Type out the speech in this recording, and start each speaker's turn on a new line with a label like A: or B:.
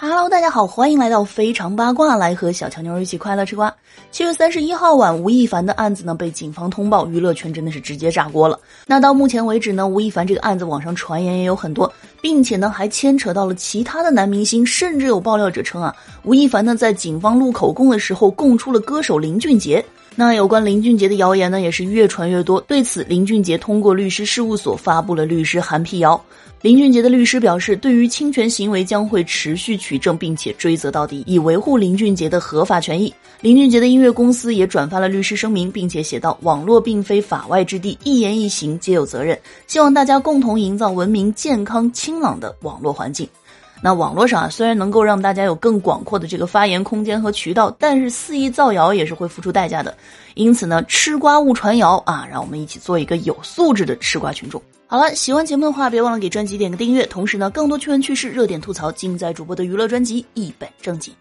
A: Hello，大家好，欢迎来到非常八卦，来和小乔妞一起快乐吃瓜。七月三十一号晚，吴亦凡的案子呢被警方通报，娱乐圈真的是直接炸锅了。那到目前为止呢，吴亦凡这个案子网上传言也有很多，并且呢还牵扯到了其他的男明星，甚至有爆料者称啊，吴亦凡呢在警方录口供的时候供出了歌手林俊杰。那有关林俊杰的谣言呢，也是越传越多。对此，林俊杰通过律师事务所发布了律师函辟谣。林俊杰的律师表示，对于侵权行为将会持续取证，并且追责到底，以维护林俊杰的合法权益。林俊杰的音乐公司也转发了律师声明，并且写道：“网络并非法外之地，一言一行皆有责任，希望大家共同营造文明、健康、清朗的网络环境。”那网络上啊，虽然能够让大家有更广阔的这个发言空间和渠道，但是肆意造谣也是会付出代价的。因此呢，吃瓜勿传谣啊！让我们一起做一个有素质的吃瓜群众。好了，喜欢节目的话，别忘了给专辑点个订阅。同时呢，更多趣闻趣事、热点吐槽，尽在主播的娱乐专辑《一本正经》。